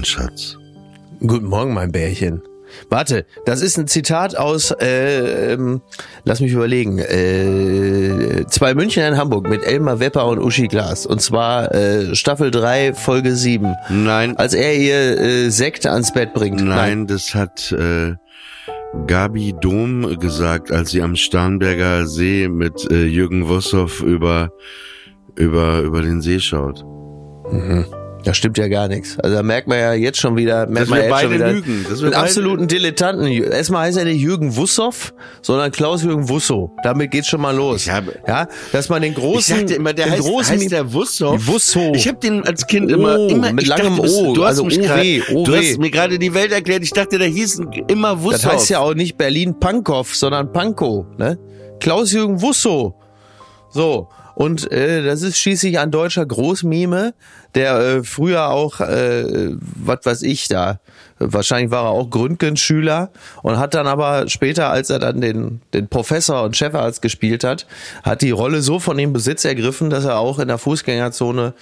Mein Schatz. Guten Morgen, mein Bärchen. Warte, das ist ein Zitat aus, äh, ähm, lass mich überlegen, äh, zwei München in Hamburg mit Elmar Wepper und Uschi Glas. Und zwar äh, Staffel 3, Folge 7. Nein, Als er ihr äh, Sekt ans Bett bringt. nein, das hat äh, Gabi Dom gesagt, als sie am Starnberger See mit äh, Jürgen Wossow über über über den See schaut. Da stimmt ja gar nichts. Also da merkt man ja jetzt schon wieder, merkt Dass man wir jetzt schon beide wieder lügen. Dass wir absoluten Dilettanten. Erstmal heißt er nicht Jürgen Wussow, sondern Klaus-Jürgen Wusso. Damit geht's schon mal los. Ich habe- ja, dass man den Ich großen, dachte immer, der den heißt, großen heißt der Wussow. Wusso. Ich habe den als Kind immer, Oh, immer mit ich langem dachte, O, Du hast, also mich OW, grad, du OW. hast mir gerade die Welt erklärt. Ich dachte, der hieß immer Wussow. Das heißt ja auch nicht Berlin Pankow, sondern Pankow, ne? Klaus-Jürgen Wusso. So. Und äh, das ist schließlich ein deutscher Großmime, der äh, früher auch, äh, was weiß ich da, wahrscheinlich war er auch Gründgens-Schüler und hat dann aber später, als er dann den, den Professor und Chefarzt gespielt hat, hat die Rolle so von ihm Besitz ergriffen, dass er auch in der Fußgängerzone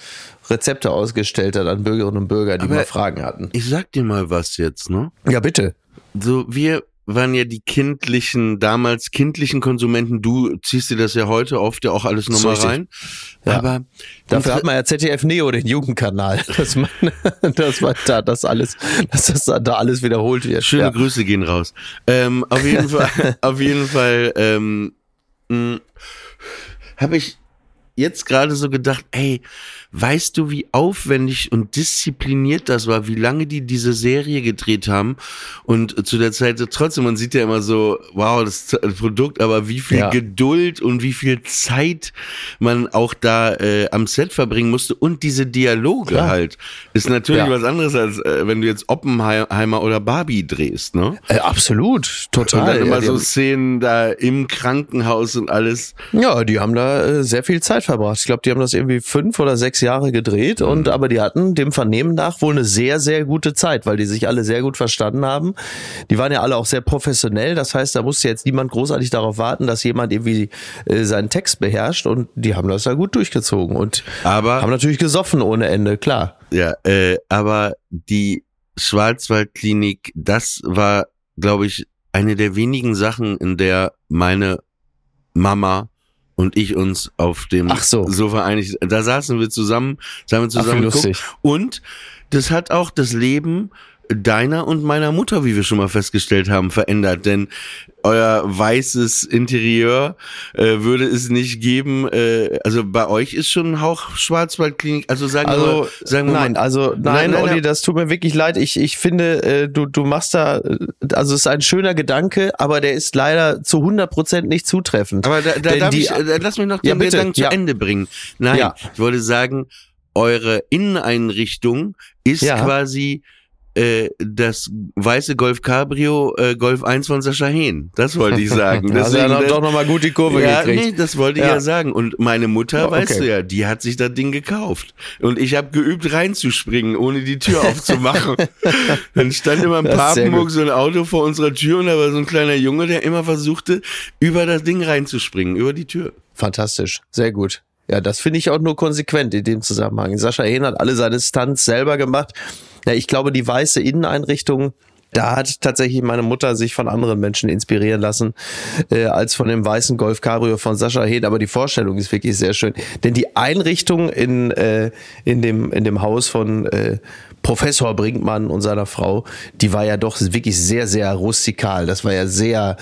Rezepte ausgestellt hat an Bürgerinnen und Bürger, die Aber- mal Fragen hatten. Ich sag dir mal was jetzt, ne? Ja, bitte. So, wir waren ja die kindlichen, damals kindlichen Konsumenten. Du ziehst dir das ja heute oft ja auch alles nochmal richtig. rein. Ja. Aber Dafür hat man ja ZDF Neo, den Jugendkanal, dass man, dass man da das alles, dass das da alles wiederholt wird. Schöne ja. Grüße gehen raus. Ähm, auf jeden Fall, auf jeden Fall ähm, habe ich jetzt gerade so gedacht, ey, weißt du, wie aufwendig und diszipliniert das war, wie lange die diese Serie gedreht haben und zu der Zeit trotzdem, man sieht ja immer so, wow, das Produkt, aber wie viel Ja. Geduld und wie viel Zeit man auch da äh, am Set verbringen musste und diese Dialoge Klar. halt, ist natürlich Ja. was anderes als äh, wenn du jetzt Oppenheimer oder Barbie drehst, ne? Äh, absolut, total. Und dann immer ja, so Szenen da im Krankenhaus und alles. ja, die haben da äh, sehr viel Zeit verbracht. Ich glaube, die haben das irgendwie fünf oder sechs Jahre gedreht und Mhm. aber die hatten dem Vernehmen nach wohl eine sehr, sehr gute Zeit, weil die sich alle sehr gut verstanden haben. Die waren ja alle auch sehr professionell. Das heißt, da musste jetzt niemand großartig darauf warten, dass jemand irgendwie äh, seinen Text beherrscht und die haben das da gut durchgezogen und Aber haben natürlich gesoffen ohne Ende, klar. ja, äh, aber die Schwarzwaldklinik, das war, glaube ich, eine der wenigen Sachen, in der meine Mama und ich uns auf dem Ach so. Sofa einig. Da saßen wir zusammen, haben wir zusammen wie geguckt. lustig. Und das hat auch das Leben deiner und meiner Mutter, wie wir schon mal festgestellt haben, verändert. Denn euer weißes Interieur äh, würde es nicht geben. Äh, also bei euch ist schon ein Hauch Schwarzwaldklinik. Also sagen wir Also mal, sagen wir nein, mal, also nein, Nein, Olli, nein. das tut mir wirklich leid. Ich ich finde, äh, du du machst da, also es ist ein schöner Gedanke, aber der ist leider zu 100 Prozent nicht zutreffend. Aber da, da Denn darf die- ich, äh, lass mich noch Ja, den bitte, Gedanken zu ja. Ende bringen. Nein, Ja. ich wollte sagen, eure Inneneinrichtung ist Ja. quasi äh, das weiße Golf Cabrio äh, Golf 1 von Sascha Hehn. Das wollte ich sagen. Also er hat das- doch nochmal gut die Kurve ja, gekriegt. nee, das wollte ich Ja. sagen. Und meine Mutter, Oh, weißt okay. du ja, die hat sich das Ding gekauft. Und ich habe geübt, reinzuspringen, ohne die Tür aufzumachen. Dann stand immer im Das Papenburg so ein Auto vor unserer Tür und da war so ein kleiner Junge, der immer versuchte, über das Ding reinzuspringen, über die Tür. Fantastisch, sehr gut. Ja, das finde ich auch nur konsequent in dem Zusammenhang. Sascha Hehn hat alle seine Stunts selber gemacht. Ja, ich glaube, die weiße Inneneinrichtung, da hat tatsächlich meine Mutter sich von anderen Menschen inspirieren lassen, äh, als von dem weißen Golf Cabrio von Sascha Hehn. Aber die Vorstellung ist wirklich sehr schön. Denn die Einrichtung in, äh, in, dem, in dem Haus von äh, Professor Brinkmann und seiner Frau, die war ja doch wirklich sehr, sehr rustikal. Das war ja sehr,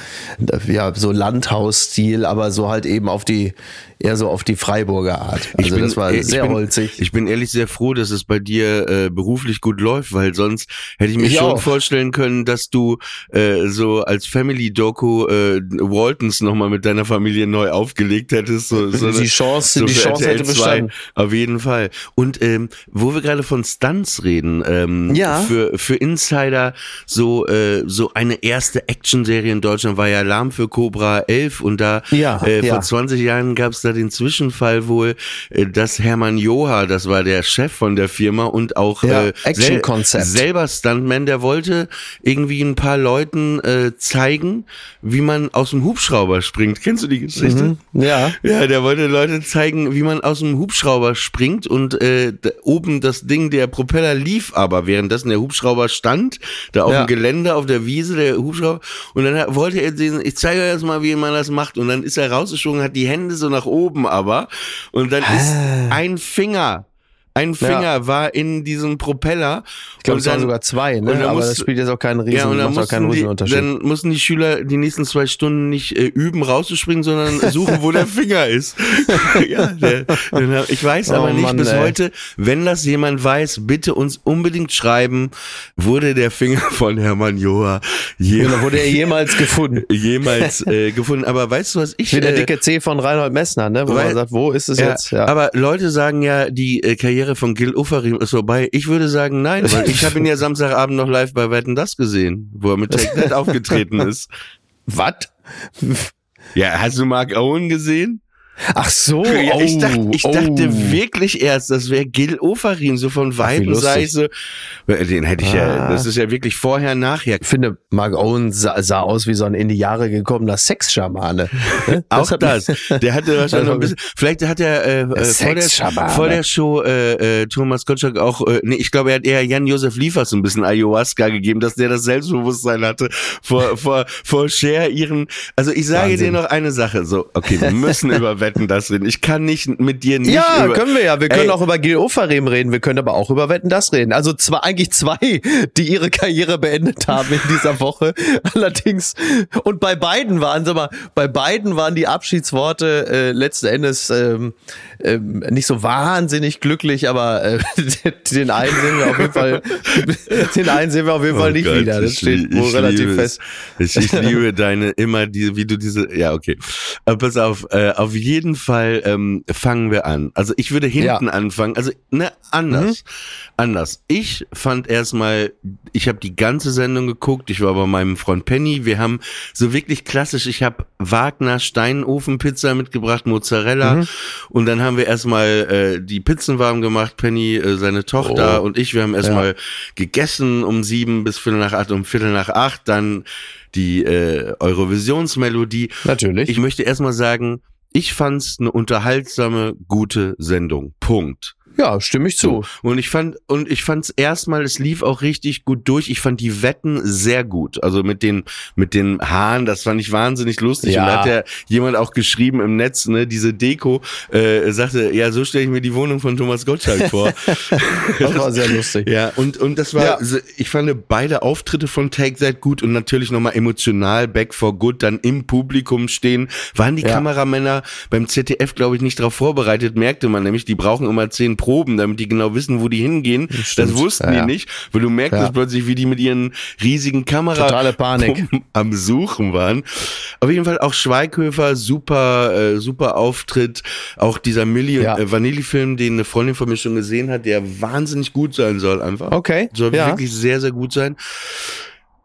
ja, so Landhausstil, aber so halt eben auf die, eher so auf die Freiburger Art. Also das war äh, sehr ich bin, holzig. Ich bin ehrlich sehr froh, dass es bei dir äh, beruflich gut läuft, weil sonst hätte ich mir Ich schon auch. vorstellen können, dass du äh, so als Family-Doku äh, Waltons nochmal mit deiner Familie neu aufgelegt hättest. So, so Die Chance- die für Chance RTL hätte 2. bestanden. Auf jeden Fall. Und ähm, wo wir gerade von Stunts reden, ähm, Ja. für, für Insider so, äh, so eine erste Actionserie in Deutschland war ja Alarm für Cobra 11 und da Ja, äh, ja. vor 20 Jahren gab es da den Zwischenfall wohl, äh, dass Hermann Joha, das war der Chef von der Firma und auch Ja, äh, Action-Konzept. selber Stuntman, der wollte irgendwie ein paar Leuten äh, zeigen, wie man aus dem Hubschrauber springt. Kennst du die Geschichte? Mhm. Ja. Ja, der wollte Leute zeigen, wie man aus dem Hubschrauber springt und äh, da oben das Ding, der Propeller lief aber, währenddessen der Hubschrauber stand, da auf Ja. dem Gelände, auf der Wiese, der Hubschrauber. Und dann wollte er sehen, ich zeige euch jetzt mal, wie man das macht. Und dann ist er rausgesprungen, hat die Hände so nach oben aber. Und dann ist ein Finger, ein Finger war in diesem Propeller. Ich glaube, es waren sogar zwei, und ne? dann Aber musst- das spielt jetzt auch keinen Riesen, ja, und dann auch keinen mussten, die, dann mussten die Schüler die nächsten zwei Stunden nicht äh, üben, rauszuspringen, sondern suchen, wo der Finger ist. ja, der, hab- ich weiß Oh aber nicht Mann, bis ey. heute, wenn das jemand weiß, bitte uns unbedingt schreiben, wurde der Finger von Hermann Joa je, Genau, wurde er jemals gefunden? jemals äh, gefunden. Aber weißt du, was ich... Wie der äh, dicke C von Reinhold Messner, ne? Wo weil- man sagt, wo ist es ja, jetzt? Ja. Aber Leute sagen ja, die äh, Karriere von Gil Oferim ist vorbei. Ich würde sagen, nein, weil ich habe ihn ja Samstagabend noch live bei Wetten das gesehen, wo er mit Take That aufgetreten ist. Was? Ja, hast du Mark Owen gesehen? Ach so, ja, oh, ich dachte, ich dachte oh. wirklich erst, das wäre Gil Ofarim, so von wie Weitem lustig. sei ich so. Äh, Den hätte ich ja, Ah. das ist ja wirklich vorher, nachher. Ich finde, Mark Owen sah, sah aus wie so ein in die Jahre gekommener Sexschamane. Ne? Auch das. Der hatte wahrscheinlich noch ein bisschen, vielleicht hat er äh, äh, vor, der, vor der Show äh, äh, Thomas Gottschalk auch, äh, nee, ich glaube, er hat eher Jan-Josef Liefers ein bisschen Ayahuasca gegeben, dass der das Selbstbewusstsein hatte vor, vor, vor Cher ihren, also ich sage Wahnsinn. dir noch eine Sache, so, okay, wir müssen über Wetten das reden. Ich kann nicht mit dir nicht Ja, können wir ja. Wir können Ey. auch über Gil Ofarim reden. Wir können aber auch über Wetten das reden. Also zwar eigentlich zwei, die ihre Karriere beendet haben in dieser Woche. Allerdings und bei beiden waren, sag mal, bei beiden waren die Abschiedsworte äh, letzten Endes ähm, ähm, nicht so wahnsinnig glücklich, aber äh, den einen sehen wir auf jeden Fall, den einen sehen wir auf jeden Fall Oh nicht Gott, wieder. Das steht wohl relativ fest. es. Ich, ich liebe deine immer die, wie du diese. Ja, okay. Aber pass auf. Äh, auf jeden Fall ähm, fangen wir an. Also ich würde hinten Ja. anfangen. Also ne anders, anders. Ich fand erstmal, ich habe die ganze Sendung geguckt. Ich war bei meinem Freund Penny. Wir haben so wirklich klassisch. Ich habe Wagner Steinofenpizza mitgebracht, Mozzarella, und dann haben wir erstmal äh, die Pizzen warm gemacht. Penny, äh, seine Tochter Oh. und ich. Wir haben erstmal gegessen um sieben bis Viertel nach acht, um Viertel nach acht dann die äh, Eurovisionsmelodie. Natürlich. Ich möchte erstmal sagen, ich fand's eine unterhaltsame, gute Sendung. Punkt. Ja, stimme ich zu. Und ich fand, und ich fand's erstmal, es lief auch richtig gut durch. Ich fand die Wetten sehr gut. Also mit den, mit den Haaren, das fand ich wahnsinnig lustig. Ja. Und da hat ja jemand auch geschrieben im Netz, ne, diese Deko, äh, sagte, ja, so stelle ich mir die Wohnung von Thomas Gottschalk vor. Das war sehr lustig. Ja, und, und das war, Ja. ich fand beide Auftritte von Take That gut und natürlich nochmal emotional, Back for Good, dann im Publikum stehen. Waren die Ja. Kameramänner beim ZDF, glaube ich, nicht darauf vorbereitet, merkte man nämlich, die brauchen immer zehn proben, damit die genau wissen, wo die hingehen. Stimmt. Das wussten Ja, die nicht, weil du merkst Ja. plötzlich, wie die mit ihren riesigen Kamera Totale Panik. am Suchen waren. Auf jeden Fall auch Schweighöfer, super, äh, super Auftritt. Auch dieser Milli Ja. äh, Vanilli-Film, den eine Freundin von mir schon gesehen hat, der wahnsinnig gut sein soll einfach. Okay. Soll ja. wirklich sehr, sehr gut sein.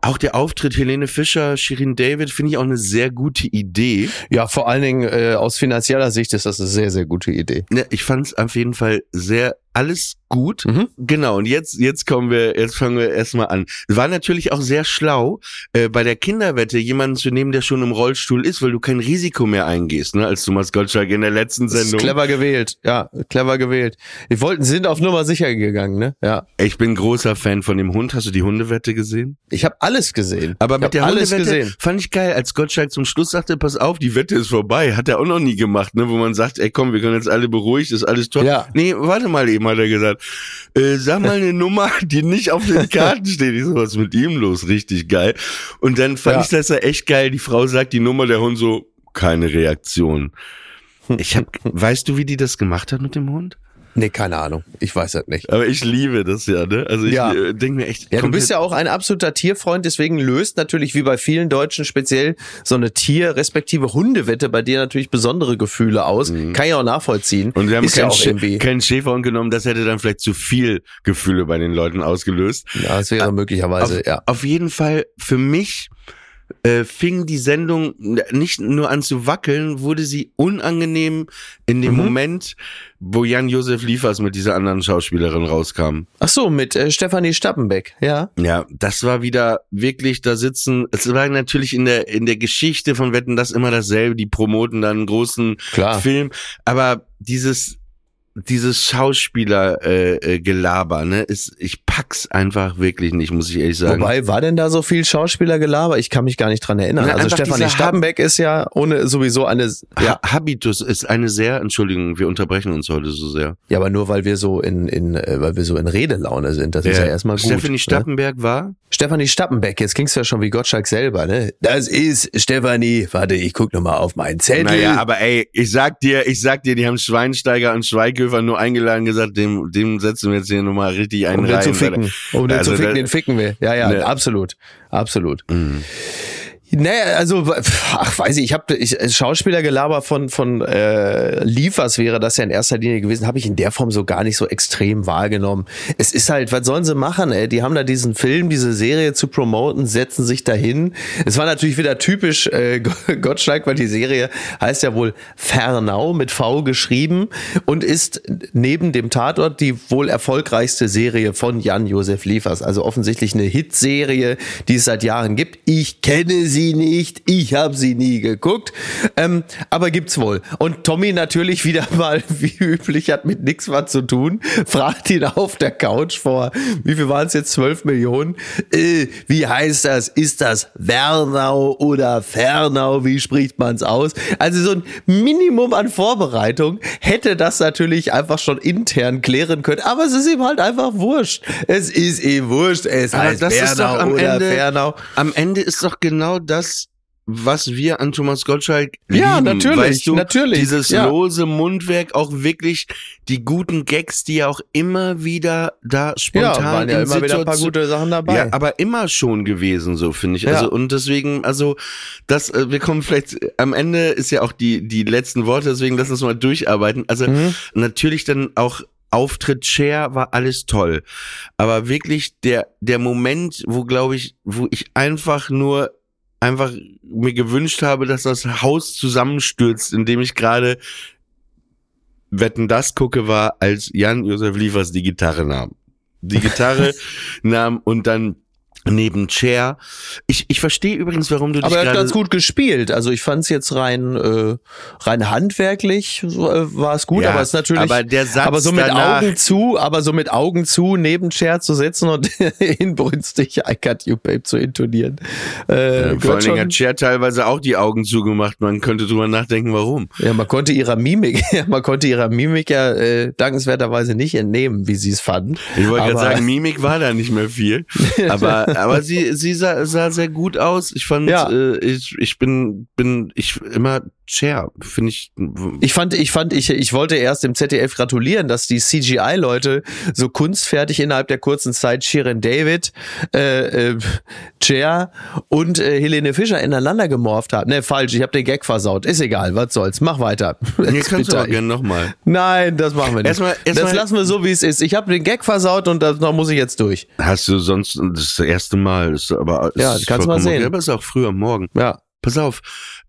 Auch der Auftritt Helene Fischer, Shirin David finde ich auch eine sehr gute Idee. ja, vor allen Dingen äh, aus finanzieller Sicht ist das eine sehr, sehr gute Idee. Ne, ich fand es auf jeden Fall sehr alles gut. Mhm. Genau, und jetzt, jetzt kommen wir, jetzt fangen wir erstmal an. War natürlich auch sehr schlau, äh, bei der Kinderwette jemanden zu nehmen, der schon im Rollstuhl ist, weil du kein Risiko mehr eingehst, ne, als Thomas Gottschalk in der letzten Sendung. clever gewählt. Ja, clever gewählt. Die wollten, sind auf Nummer sicher gegangen, ne? Ja. Ich bin großer Fan von dem Hund. Hast du die Hundewette gesehen? Ich habe alles gesehen. Aber mit der alles Hundewette gesehen. fand ich geil, als Gottschalk zum Schluss sagte, pass auf, die Wette ist vorbei. Hat er auch noch nie gemacht, ne? Wo man sagt, ey komm, wir können jetzt alle beruhigt, ist alles toll. Ja. Nee, warte mal eben, hat er gesagt. Äh, sag mal eine Nummer, die nicht auf den Karten steht. Ich so, was mit ihm los? Richtig geil. Und dann fand Ja. ich das ja echt geil. Die Frau sagt die Nummer, der Hund so, keine Reaktion. Ich hab, weißt du, wie die das gemacht hat mit dem Hund? Nee, keine Ahnung. Ich weiß das nicht. Aber ich liebe das ja, ne? Also ich Ja. äh, denke mir echt. Ja, du bist ja auch ein absoluter Tierfreund, deswegen löst natürlich wie bei vielen Deutschen speziell so eine Tier- respektive Hundewette bei dir natürlich besondere Gefühle aus. Kann ich auch nachvollziehen. Mhm. Und wir haben ist ja keinen, auch Sch irgendwie. keinen Schäferhund genommen, das hätte dann vielleicht zu viel Gefühle bei den Leuten ausgelöst. Ja, das wäre möglicherweise, auf, ja. auf jeden Fall für mich äh, fing die Sendung nicht nur an zu wackeln, wurde sie unangenehm in dem Mhm. Moment, wo Jan-Josef Liefers mit dieser anderen Schauspielerin rauskam. Ach so, mit äh, Stefanie Stappenbeck, ja. Ja, das war wieder wirklich da sitzen. Es war natürlich in der in der Geschichte von Wetten das immer dasselbe. Die promoten dann einen großen Klar. Film, aber dieses dieses Schauspieler äh, äh, Gelaber, ne, ist ich pack's einfach wirklich nicht, muss ich ehrlich sagen. Wobei, war denn da so viel Schauspielergelaber? Ich kann mich gar nicht dran erinnern. Na, also Stefanie dieser Stappenbeck ist ja ohne sowieso eine, ja, ja. Habitus ist eine sehr, Entschuldigung, wir unterbrechen uns heute so sehr. ja, aber nur weil wir so in, in, äh, weil wir so in Redelaune sind. Das ist ja erstmal gut. Stephanie ne? Stappenberg war? Stefanie Stappenbeck, jetzt du ja schon wie Gottschalk selber, ne? Das ist Stefanie. Warte, ich guck noch mal auf meinen Zettel. Naja, aber ey, ich sag dir, ich sag dir, die haben Schweinsteiger und Schweighöfer nur eingeladen gesagt, dem, dem setzen wir jetzt hier nochmal richtig einen um den rein. zu ficken. Um den Also zu ficken, den ficken wir. Ja, ja, Ne. absolut. Absolut. Mhm. Naja, also, ach, weiß ich, ich habe ich, Schauspielergelaber von von äh, Liefers wäre das ja in erster Linie gewesen, habe ich in der Form so gar nicht so extrem wahrgenommen. Es ist halt, was sollen sie machen? Ey? Die haben da diesen Film, diese Serie zu promoten, setzen sich dahin. Es war natürlich wieder typisch äh, Gottschalk, weil die Serie heißt ja wohl Fernau mit V geschrieben und ist neben dem Tatort die wohl erfolgreichste Serie von Jan-Josef Liefers. Also offensichtlich eine Hitserie, die es seit Jahren gibt. Ich kenne sie nicht, ich habe sie nie geguckt, ähm, aber gibt's wohl. Und Tommy natürlich wieder mal, wie üblich, hat mit nichts was zu tun, fragt ihn auf der Couch vor, wie viel waren es jetzt, 12 Millionen? Äh, wie heißt das? Ist das Wernau oder Fernau? Wie spricht man's aus? Also so ein Minimum an Vorbereitung hätte das natürlich einfach schon intern klären können, aber es ist ihm halt einfach wurscht. Es ist ihm wurscht, es Aber heißt am oder Ende, Fernau. am Ende ist doch genau das, was wir an Thomas Gottschalk lieben. Ja, natürlich, weißt du, natürlich, Dieses ja. lose Mundwerk, auch wirklich die guten Gags, die er auch immer wieder da spontan Ja, waren ja in immer wieder ein paar Situation- gute Sachen dabei. Ja, aber immer schon gewesen, so finde ich. Ja. Also und deswegen, also das, äh, wir kommen vielleicht am Ende ist ja auch die die letzten Worte, deswegen lass uns mal durcharbeiten. Also Mhm. natürlich dann auch Auftritt Cher war alles toll, aber wirklich der der Moment, wo glaube ich, wo ich einfach nur einfach mir gewünscht habe, dass das Haus zusammenstürzt, in dem ich gerade Wetten das gucke, war, als Jan Josef Liefers die Gitarre nahm. Die Gitarre nahm und dann neben Cher. Ich, ich verstehe übrigens, warum du dich Aber er hat ganz gut gespielt. Also ich fand es jetzt rein äh, rein handwerklich so, äh, war es gut, Ja, aber es ist natürlich aber der Satz aber so mit danach- Augen zu, aber so mit Augen zu neben Cher zu sitzen und inbrünstig I got you babe zu intonieren. Äh, Vor allen Dingen hat Cher teilweise auch die Augen zugemacht. Man könnte drüber nachdenken, warum. ja, man konnte ihrer Mimik, man konnte ihrer Mimik ja äh, dankenswerterweise nicht entnehmen, wie sie es fanden. Ich wollte gerade sagen, Mimik war da nicht mehr viel. Aber, aber sie, sie sah, sah sehr gut aus. Ich fand, Ja. äh, ich, ich bin, bin ich immer Cher. Finde ich. Ich fand, ich fand, ich, ich wollte erst dem ZDF gratulieren, dass die CGI-Leute so kunstfertig innerhalb der kurzen Zeit Shirin David, äh, äh, Cher und äh, Helene Fischer ineinander gemorpht haben. Ne, falsch, ich habe den Gag versaut. Ist egal, was soll's. Mach weiter. Hier kannst du aber gerne nochmal. Nein, das machen wir nicht. Erstmal- erstmal- das lassen wir so, wie es ist. Ich habe den Gag versaut und da da muss ich jetzt durch. Hast du sonst das, das erste Mal? Das ist aber Ja, ist kannst du mal sehen. Aber ist auch früh am Morgen. Ja. Pass auf.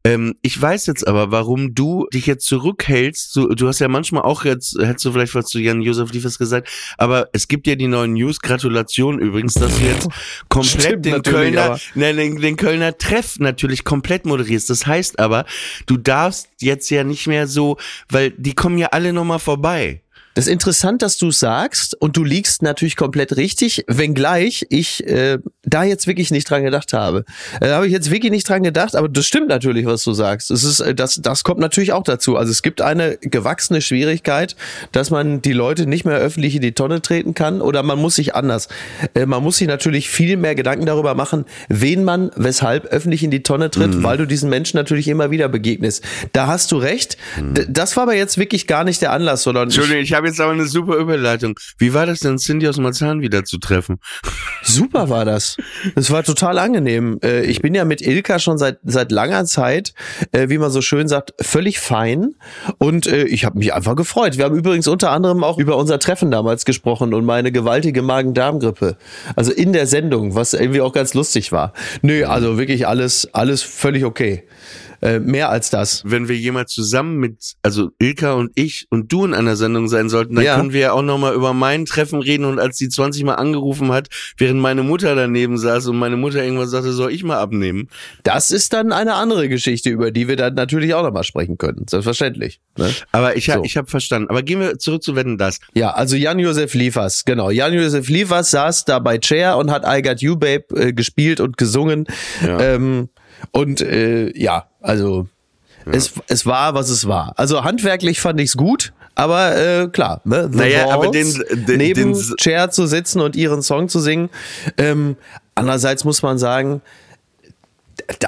Ähm, ich weiß jetzt aber, warum du dich jetzt zurückhältst. Du, du hast ja manchmal auch jetzt, hättest du vielleicht was zu Jan-Josef Liefers gesagt, aber es gibt ja die neuen News. Gratulation übrigens, dass du jetzt komplett Stimmt den Kölner, nein, den, den Kölner Treff natürlich komplett moderierst. Das heißt aber, du darfst jetzt ja nicht mehr so, weil die kommen ja alle nochmal vorbei. Das ist interessant, dass du sagst und du liegst natürlich komplett richtig, wenngleich ich äh, da jetzt wirklich nicht dran gedacht habe. Äh, Da habe ich jetzt wirklich nicht dran gedacht, aber das stimmt natürlich, was du sagst. Es ist, äh, das, das kommt natürlich auch dazu. Also es gibt eine gewachsene Schwierigkeit, dass man die Leute nicht mehr öffentlich in die Tonne treten kann oder man muss sich anders. Äh, man muss sich natürlich viel mehr Gedanken darüber machen, wen man weshalb öffentlich in die Tonne tritt, weil du diesen Menschen natürlich immer wieder begegnest. Da hast du recht. D das war aber jetzt wirklich gar nicht der Anlass, sondern ich, Entschuldigung, ich habe jetzt aber eine super Überleitung. Wie war das denn, Cindy aus Marzahn wieder zu treffen? Super war das. Das war total angenehm. Äh, Ich bin ja mit Ilka schon seit seit langer Zeit, äh, wie man so schön sagt, völlig fein. Und äh, ich habe mich einfach gefreut. Wir haben übrigens unter anderem auch über unser Treffen damals gesprochen und meine gewaltige Magen-Darm-Grippe. Also in der Sendung, was irgendwie auch ganz lustig war. Nö, also wirklich alles alles völlig okay. Äh, Mehr als das. wenn wir jemals zusammen mit, also Ilka und ich und du in einer Sendung sein sollten, dann Ja. können wir ja auch nochmal über mein Treffen reden und als die 20 Mal angerufen hat, während meine Mutter daneben saß und meine Mutter irgendwas sagte, soll ich mal abnehmen. Das ist dann eine andere Geschichte, über die wir dann natürlich auch nochmal sprechen können. Selbstverständlich. Ne? Aber ich, ha- So. ich habe verstanden. Aber gehen wir zurück zu Wetten, das. Ja, also Jan-Josef Liefers, genau. Jan-Josef Liefers saß da bei Chair und hat I Got You Babe äh, gespielt und gesungen. Ja. Ähm, und äh, ja, also es, es war, was es war. Also handwerklich fand ich's gut, aber äh, klar, ne? The Naja, aber Balls, den- den- neben den- Chair zu sitzen und ihren Song zu singen. Ähm, andererseits muss man sagen,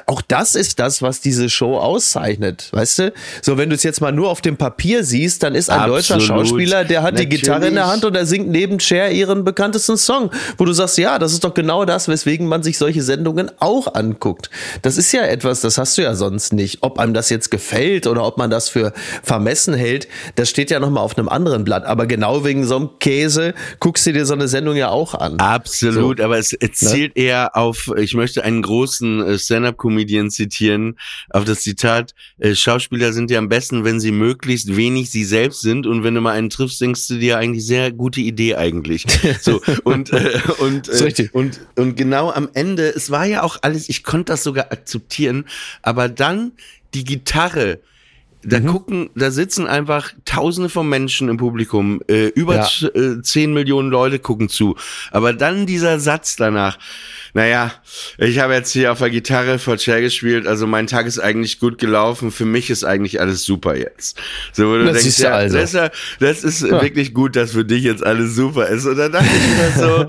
auch das ist das, was diese Show auszeichnet, weißt du? So, wenn du es jetzt mal nur auf dem Papier siehst, dann ist ein deutscher Absolut. Schauspieler, der hat die Gitarre in der Natürlich. Hand und er singt neben Cher ihren bekanntesten Song, wo du sagst, ja, das ist doch genau das, weswegen man sich solche Sendungen auch anguckt. Das ist ja etwas, das hast du ja sonst nicht. Ob einem das jetzt gefällt oder ob man das für vermessen hält, das steht ja nochmal auf einem anderen Blatt. Aber genau wegen so einem Käse guckst du dir so eine Sendung ja auch an. Absolut, aber es, es zielt eher auf, ich möchte einen großen äh, Stand-Up-Comedian zitieren, auf das Zitat, äh, Schauspieler sind ja am besten, wenn sie möglichst wenig sie selbst sind und wenn du mal einen triffst, denkst du dir eigentlich sehr gute Idee eigentlich. So, und, äh, und, äh, und, und genau am Ende, es war ja auch alles, ich konnte das sogar akzeptieren, aber dann die Gitarre, da Mhm. gucken, da sitzen einfach Tausende von Menschen im Publikum, äh, über Ja. äh, 10 Millionen Leute gucken zu. Aber dann dieser Satz danach, naja, ich habe jetzt hier auf der Gitarre vor Cher gespielt, also mein Tag ist eigentlich gut gelaufen, für mich ist eigentlich alles super jetzt. So, wo du Das denkst, ja, also. das ist, ja, das ist wirklich gut, dass für dich jetzt alles super ist. Und dann dachte ich mir so,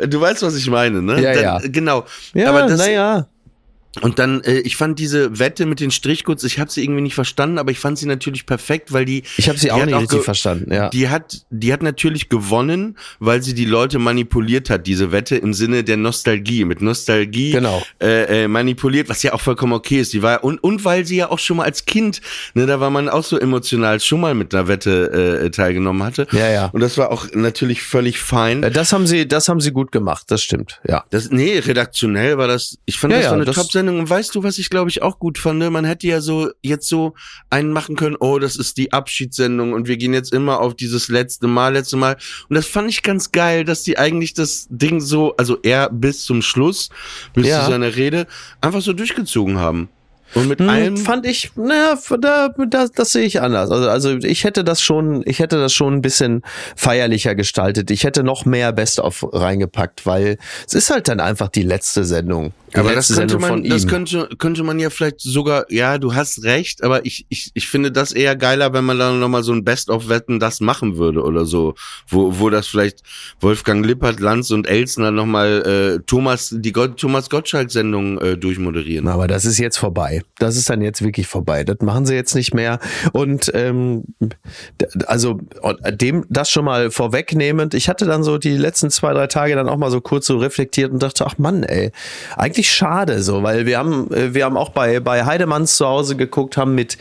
du weißt, was ich meine, ne? Ja, dann, ja. Genau. Ja, Aber das, naja. Und dann, äh, ich fand diese Wette mit den Strichcodes, ich habe sie irgendwie nicht verstanden, aber ich fand sie natürlich perfekt, weil die. Ich habe sie auch nicht richtig ge- verstanden, ja. Die hat, die hat natürlich gewonnen, weil sie die Leute manipuliert hat, diese Wette im Sinne der Nostalgie, mit Nostalgie Genau. äh, äh, manipuliert, was ja auch vollkommen okay ist. Die war und und weil sie ja auch schon mal als Kind, ne, da war man auch so emotional schon mal mit einer Wette äh, teilgenommen hatte. Ja, ja. Und das war auch natürlich völlig fein. Äh, Das haben sie, das haben sie gut gemacht, das stimmt, ja. Das, nee, redaktionell war das, ich fand Ja, das ja, war eine das- Top-Sendung und weißt du, was ich glaube ich auch gut fand? Man hätte ja so jetzt so einen machen können, oh, das ist die Abschiedssendung und wir gehen jetzt immer auf dieses letzte Mal, letzte Mal. Und das fand ich ganz geil, dass die eigentlich das Ding so, also er bis zum Schluss, bis Ja. zu seiner Rede, einfach so durchgezogen haben. Und mit Hm, allem. fand ich, naja, da, das, das sehe ich anders. Also, also ich hätte das schon, ich hätte das schon ein bisschen feierlicher gestaltet. Ich hätte noch mehr Best-of reingepackt, weil es ist halt dann einfach die letzte Sendung. Die Aber das letzte könnte Sendung man, das könnte, könnte man ja vielleicht sogar, ja, du hast recht, aber ich, ich, ich finde das eher geiler, wenn man dann nochmal so ein Best-of-Wetten das machen würde oder so. Wo, wo das vielleicht Wolfgang Lippert, Lanz und Elsner nochmal äh, Thomas, die Thomas Gottschalk-Sendung äh, durchmoderieren. Aber das ist jetzt vorbei. Das ist dann jetzt wirklich vorbei. Das machen sie jetzt nicht mehr. Und ähm, also dem das schon mal vorwegnehmend. Ich hatte dann so die letzten zwei drei Tage dann auch mal so kurz so reflektiert und dachte, ach Mann, ey, eigentlich schade so, weil wir haben äh, wir haben auch bei bei Heidemanns zu Hause geguckt, haben mit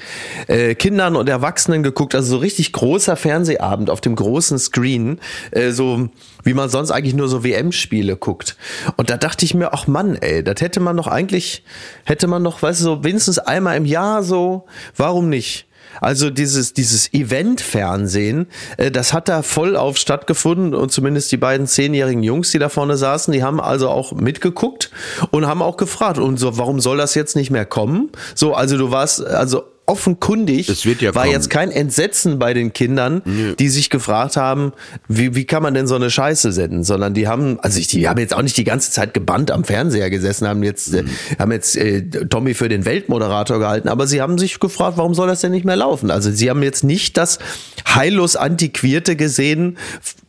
äh, Kindern und Erwachsenen geguckt, also so richtig großer Fernsehabend auf dem großen Screen, äh, so wie man sonst eigentlich nur so WM-Spiele guckt. Und da dachte ich mir, ach Mann, ey, das hätte man doch eigentlich, hätte man doch, weißt du, so wenigstens einmal im Jahr so, warum nicht? Also dieses, dieses Event-Fernsehen, äh, das hat da voll auf stattgefunden und zumindest die beiden zehnjährigen Jungs, die da vorne saßen, die haben also auch mitgeguckt und haben auch gefragt, und so, warum soll das jetzt nicht mehr kommen? So, also du warst, also offenkundig Es wird ja war kommen. jetzt kein Entsetzen bei den Kindern, die sich gefragt haben, wie, wie kann man denn so eine Scheiße senden, sondern die haben, also ich, die haben jetzt auch nicht die ganze Zeit gebannt am Fernseher gesessen, haben jetzt, äh, haben jetzt äh, Tommy für den Weltmoderator gehalten, aber sie haben sich gefragt, warum soll das denn nicht mehr laufen? Also sie haben jetzt nicht das heillos Antiquierte gesehen,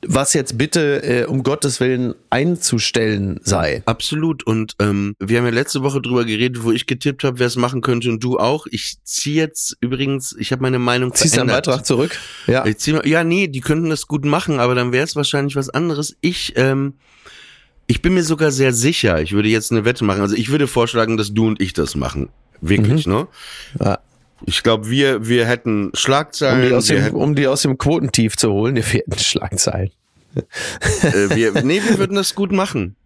was jetzt bitte äh, um Gottes Willen einzustellen sei. Absolut. Und ähm, wir haben ja letzte Woche drüber geredet, wo ich getippt habe, wer es machen könnte und du auch. Ich ziehe jetzt übrigens, ich habe meine Meinung Ziehst du einen verändert. Beitrag zurück? Ja. Ich zieh ja, nee, die könnten das gut machen, aber dann wäre es wahrscheinlich was anderes. Ich, ähm, ich bin mir sogar sehr sicher, ich würde jetzt eine Wette machen. Also ich würde vorschlagen, dass du und ich das machen. Wirklich, ne? Mhm. Ja. Ich glaube, wir, wir hätten Um Schlagzeilen, die, aus wir dem, hätten, um die aus dem Quotentief zu holen, die vierten Schlagzeilen. äh, wir, nee, wir würden das gut machen.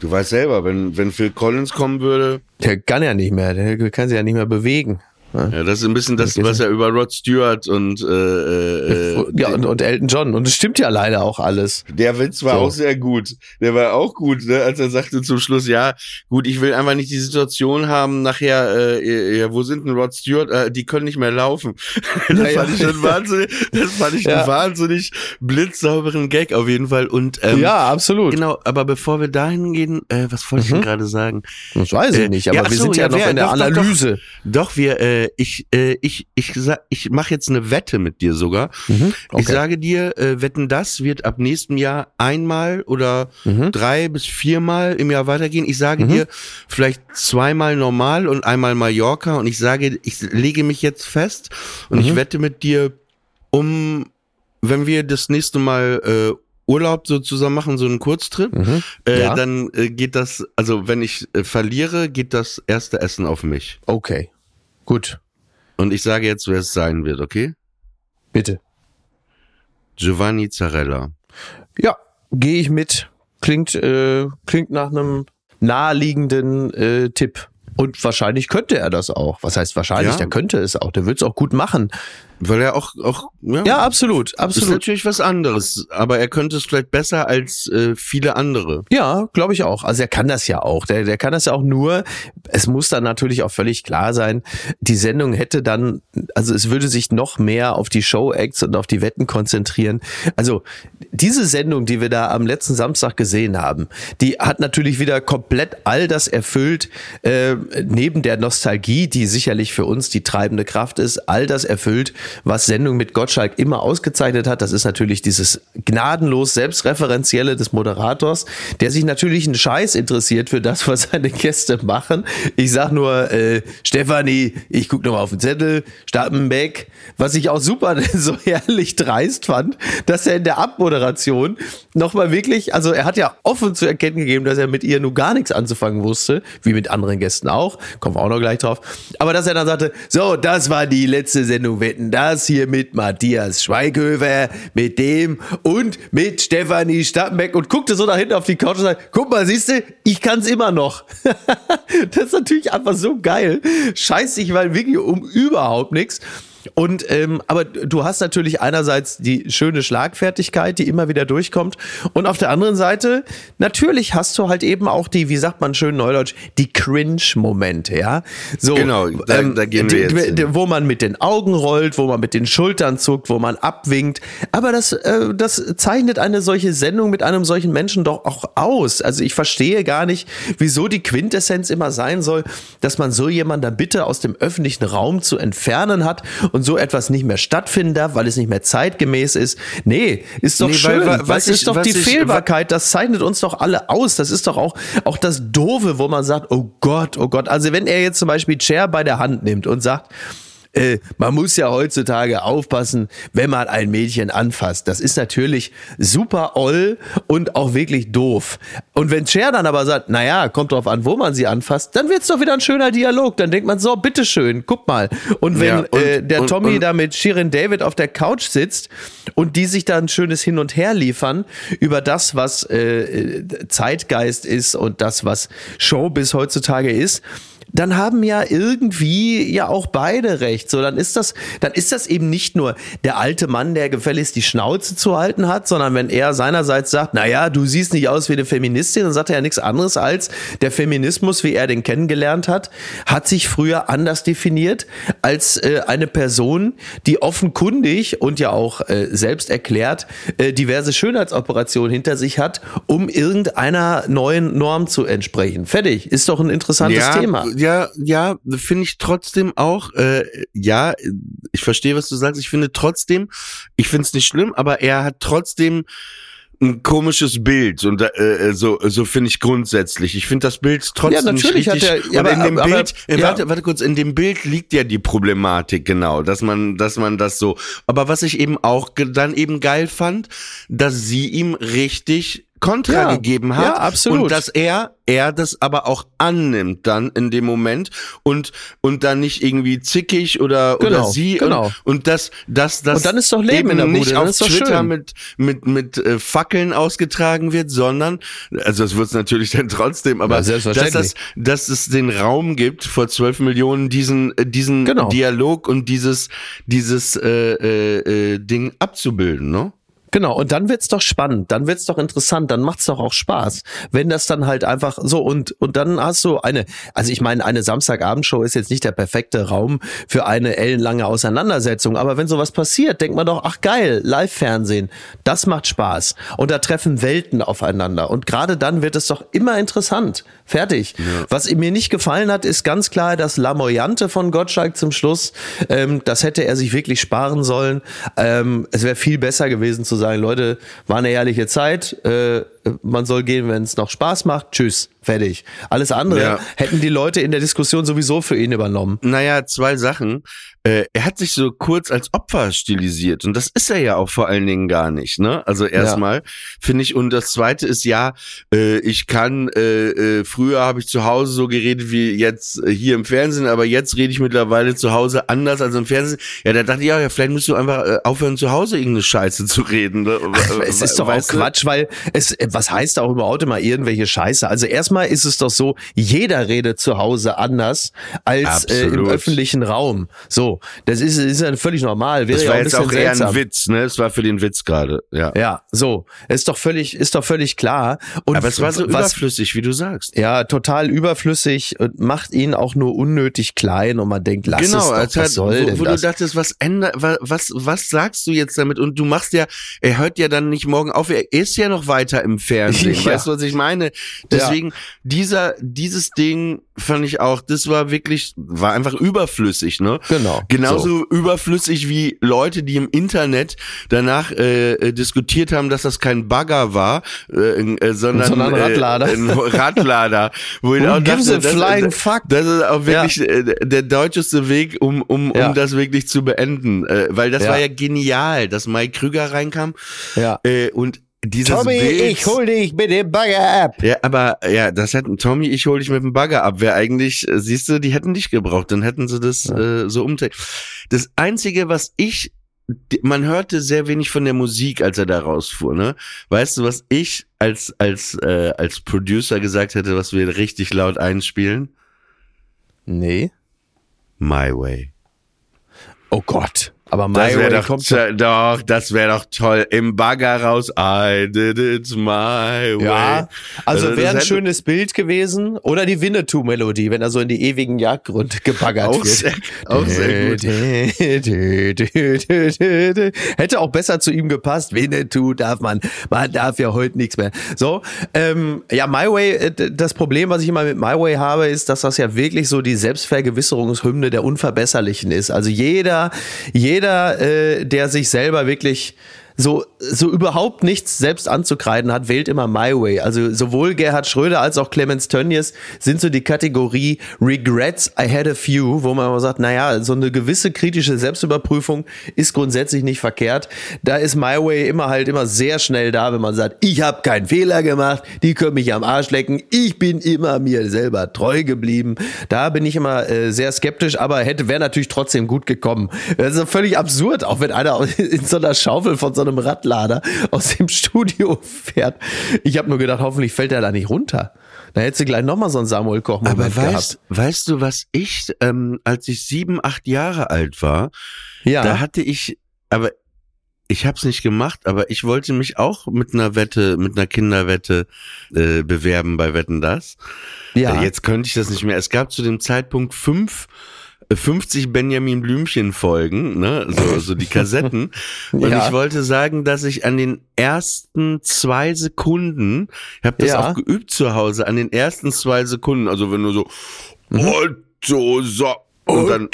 Du weißt selber, wenn, wenn Phil Collins kommen würde, Der kann ja nicht mehr, der kann sich ja nicht mehr bewegen. Ja, das ist ein bisschen das, was er über Rod Stewart und äh, äh, äh, ja, und, und Elton John. Und es stimmt ja leider auch alles. Der Witz war So. auch sehr gut. Der war auch gut, ne? als er sagte zum Schluss, ja, gut, ich will einfach nicht die Situation haben, nachher, äh, ja, wo sind denn Rod Stewart? Äh, die können nicht mehr laufen. Das Ja, fand ich schon wahnsinnig, das fand ich Ja. einen wahnsinnig blitzsauberen Gag auf jeden Fall. Und ähm, ja, absolut. Genau, aber bevor wir dahin gehen, äh, was wollte ich denn gerade sagen? Das weiß ich Äh, nicht, aber ja, ach wir sind ja, ja, noch wer- in der doch, doch, doch. Analyse. Doch, wir, äh, ich, äh, ich, ich, ich mache jetzt eine Wette mit dir sogar. Mhm, okay. Ich sage dir, äh, Wetten das wird ab nächstem Jahr einmal oder Mhm. drei bis viermal im Jahr weitergehen. Ich sage dir vielleicht zweimal normal und einmal Mallorca und ich sage, ich lege mich jetzt fest und Mhm. ich wette mit dir um, wenn wir das nächste Mal äh, Urlaub so zusammen machen, so einen Kurztrip, Mhm. äh, Ja. dann äh, geht das, also wenn ich äh, verliere, geht das erste Essen auf mich. Okay, gut, Und ich sage jetzt, wer es sein wird, okay? bitte. Giovanni Zarella. Ja, gehe ich mit. Klingt, äh, klingt nach einem naheliegenden äh, Tipp. Und wahrscheinlich könnte er das auch. Was heißt wahrscheinlich? Ja. Der könnte es auch. Der wird es auch gut machen. Weil er auch, auch ja, Ja, absolut, ist absolut. natürlich was anderes, aber er könnte es vielleicht besser als äh, viele andere. Ja, glaube ich auch. Also er kann das ja auch. Der, der kann das ja auch nur. Es muss dann natürlich auch völlig klar sein, die Sendung hätte dann, also es würde sich noch mehr auf die Show-Acts und auf die Wetten konzentrieren. Also diese Sendung, die wir da am letzten Samstag gesehen haben, die hat natürlich wieder komplett all das erfüllt, äh, neben der Nostalgie, die sicherlich für uns die treibende Kraft ist, all das erfüllt, was Sendung mit Gottschalk immer ausgezeichnet hat. Das ist natürlich dieses gnadenlos Selbstreferenzielle des Moderators, der sich natürlich einen Scheiß interessiert für das, was seine Gäste machen. Ich sag nur, äh, Stefanie, ich guck noch mal auf den Zettel, Stappenbeck, was ich auch super so herrlich dreist fand, dass er in der Abmoderation nochmal wirklich, also er hat ja offen zu erkennen gegeben, dass er mit ihr nur gar nichts anzufangen wusste, wie mit anderen Gästen auch, kommen wir auch noch gleich drauf, aber dass er dann sagte, so, das war die letzte Sendung Wetten, das hier mit Matthias Schweighöfer, mit dem und mit Stefanie Stappenbeck und guckte so dahinter auf die Couch und sagte, guck mal, siehst du, ich kann's immer noch. das ist natürlich einfach so geil. Scheiß dich mal wirklich um überhaupt nichts. Und ähm, aber du hast natürlich einerseits die schöne Schlagfertigkeit, die immer wieder durchkommt, und auf der anderen Seite natürlich hast du halt eben auch die, wie sagt man schön neudeutsch, die Cringe-Momente, ja. So, ähm, Genau, da- da gehen wir jetzt hin. wo man mit den Augen rollt, wo man mit den Schultern zuckt, wo man abwinkt. Aber das, äh, das zeichnet eine solche Sendung mit einem solchen Menschen doch auch aus. Also ich verstehe gar nicht, wieso die Quintessenz immer sein soll, dass man so jemanden dann bitte aus dem öffentlichen Raum zu entfernen hat und und so etwas nicht mehr stattfinden darf, weil es nicht mehr zeitgemäß ist. Nee, ist doch Nee, weil- schön. wa- Was, was ist ich- doch die ich- Fehlbarkeit, das zeichnet uns doch alle aus. Das ist doch auch, auch das Doofe, wo man sagt, oh Gott, oh Gott. Also wenn er jetzt zum Beispiel Cher bei der Hand nimmt und sagt, äh, man muss ja heutzutage aufpassen, wenn man ein Mädchen anfasst. Das ist natürlich super oll und auch wirklich doof. Und wenn Cher dann aber sagt, naja, kommt drauf an, wo man sie anfasst, dann wird's doch wieder ein schöner Dialog. Dann denkt man so, bitteschön, guck mal. Und wenn Ja, und- äh, der und- Tommy und- da mit Shirin David auf der Couch sitzt und die sich da ein schönes Hin und Her liefern über das, was äh, Zeitgeist ist und das, was Showbiz heutzutage ist, dann haben ja irgendwie ja auch beide recht. So, dann ist das, dann ist das eben nicht nur der alte Mann, der gefälligst die Schnauze zu halten hat, sondern wenn er seinerseits sagt, na ja, du siehst nicht aus wie eine Feministin, dann sagt er ja nichts anderes als der Feminismus, wie er den kennengelernt hat, hat sich früher anders definiert als äh, eine Person, die offenkundig und ja auch äh, selbst erklärt äh, diverse Schönheitsoperationen hinter sich hat, um irgendeiner neuen Norm zu entsprechen. Fertig. Ist doch ein interessantes ja, Thema. Ja, ja, finde ich trotzdem auch, äh, ja, ich verstehe, was du sagst. Ich finde trotzdem, ich finde es nicht schlimm, aber er hat trotzdem ein komisches Bild und äh, so so finde ich grundsätzlich. Ich finde das Bild trotzdem Ja, natürlich nicht hat richtig. er- ja, aber, aber- in dem aber- Bild, äh, ja. warte, warte kurz, in dem Bild liegt ja die Problematik genau, dass man dass man das so. Aber was ich eben auch dann eben geil fand, dass sie ihm richtig Kontra Ja, gegeben hat ja, absolut. und dass er er das aber auch annimmt dann in dem Moment und und dann nicht irgendwie zickig oder oder Genau, sie genau. und, und das das das Und dann ist doch Leben eben in der Bude, nicht auf Twitter schön. mit mit mit äh, Fackeln ausgetragen wird, sondern also es wird natürlich dann trotzdem, aber Ja, dass das dass es den Raum gibt vor 12 Millionen diesen äh, diesen Genau. Dialog und dieses dieses äh, äh, äh, Ding abzubilden, ne? Genau, und dann wird's doch spannend, dann wird's doch interessant, dann macht's doch auch Spaß, wenn das dann halt einfach so und und dann hast du eine, also ich meine, eine Samstagabendshow ist jetzt nicht der perfekte Raum für eine ellenlange Auseinandersetzung, aber wenn sowas passiert, denkt man doch, ach geil, Live-Fernsehen, das macht Spaß. Und da treffen Welten aufeinander. Und gerade dann wird es doch immer interessant, fertig. Was mir nicht gefallen hat, ist ganz klar das Lamoyante von Gottschalk zum Schluss, ähm, das hätte er sich wirklich sparen sollen. Ähm, es wäre viel besser gewesen zu sagen, Leute, war eine ehrliche Zeit, äh, man soll gehen, wenn es noch Spaß macht. Tschüss, fertig. Alles andere Ja. hätten die Leute in der Diskussion sowieso für ihn übernommen. Naja, zwei Sachen. Äh, er hat sich so kurz als Opfer stilisiert und das ist er ja auch vor allen Dingen gar nicht. Ne? Also erstmal finde ich und das Zweite ist ja, äh, ich kann äh, äh, früher habe ich zu Hause so geredet wie jetzt äh, hier im Fernsehen, aber jetzt rede ich mittlerweile zu Hause anders als im Fernsehen. Ja, da dachte ich ja, ja vielleicht musst du einfach äh, aufhören zu Hause irgendeine Scheiße zu reden. Ne? Es ist doch auch? Quatsch, weil es, was heißt auch überhaupt immer irgendwelche Scheiße? Also erstmal ist es doch so, jeder redet zu Hause anders als im öffentlichen Raum. So, das ist, ist ja völlig normal. Wäre Das ja war auch ein jetzt auch eher seltsam. ein Witz, ne? Es war für den Witz gerade, ja. Ja, so. Ist doch völlig, ist doch völlig klar. Und Aber es war so was, überflüssig, wie du sagst. ja, total überflüssig und macht ihn auch nur unnötig klein und man denkt, lass es doch, was halt, soll wo, denn wo das? du dachtest, was ändert, was, was, sagst du jetzt damit? Und du machst ja, er hört ja dann nicht morgen auf, er ist ja noch weiter im Fernsehen. Ja. Weißt du, was ich meine? Deswegen, dieser, dieses Ding fand ich auch, das war wirklich, war einfach überflüssig, ne? Genau, Genauso überflüssig wie Leute, die im Internet danach äh, äh, diskutiert haben, dass das kein Bagger war, äh, äh, sondern, Sondern ein Radlader. Äh, ein Radlader. Wo ich auch dachte, a flying das, fuck? das ist auch wirklich äh, der deutscheste Weg, um, um, Ja. um das wirklich zu beenden. Äh, weil das Ja. war ja genial, dass Mike Krüger reinkam Ja. äh, und dieses Tommy, Bild, ich hol dich mit dem Bagger ab. ja, aber ja, das hätten Tommy, ich hol dich mit dem Bagger ab. Wäre eigentlich, äh, siehst du, die hätten dich gebraucht, dann hätten sie das äh, so umdreht. Das einzige, was ich, man hörte sehr wenig von der Musik, als er da rausfuhr. Ne, weißt du, was ich als als äh, als Producer gesagt hätte, was wir richtig laut einspielen? Nee. My Way. Oh Gott. Aber My Das Way doch, kommt to- doch, das wäre doch toll. Im Bagger raus. I did it my way. Ja, also wäre ein schönes Bild gewesen. Oder die Winnetou-Melodie, wenn er so in die ewigen Jagdgründe gebaggert Auch wird. sehr, auch sehr gut. Hätte auch besser zu ihm gepasst. Winnetou darf man, man darf ja heute nichts mehr. So, ähm, ja, My Way, äh, das Problem, was ich immer mit My Way habe, ist, dass das ja wirklich so die Selbstvergewisserungshymne der Unverbesserlichen ist. Also jeder, jeder, äh, der sich selber wirklich so, so überhaupt nichts selbst anzukreiden hat, wählt immer My Way. Also sowohl Gerhard Schröder als auch Clemens Tönnies sind so die Kategorie Regrets I had a few, wo man immer sagt, naja, so eine gewisse kritische Selbstüberprüfung ist grundsätzlich nicht verkehrt. Da ist My Way immer halt immer sehr schnell da, wenn man sagt, ich habe keinen Fehler gemacht, die können mich am Arsch lecken, ich bin immer mir selber treu geblieben. Da bin ich immer äh, sehr skeptisch, aber hätte wäre natürlich trotzdem gut gekommen. Das ist völlig absurd, auch wenn einer in so einer Schaufel von so einem Radlader aus dem Studio fährt. Ich habe nur gedacht, hoffentlich fällt er da nicht runter. Da hättest du gleich nochmal so einen Samuel Koch Aber weißt, gehabt. weißt du, was ich, ähm, als ich sieben, acht Jahre alt war, Ja. da hatte ich, aber ich habe es nicht gemacht, aber ich wollte mich auch mit einer Wette, mit einer Kinderwette äh, bewerben bei Wetten das. Ja. Äh, Jetzt könnte ich das nicht mehr. Es gab zu dem Zeitpunkt fünf 50 Benjamin Blümchen Folgen, ne, so, so die Kassetten. Und Ja. ich wollte sagen, dass ich an den ersten zwei Sekunden, ich habe das Ja. auch geübt zu Hause, an den ersten zwei Sekunden, also wenn du so, Mhm. Otto, so, und dann,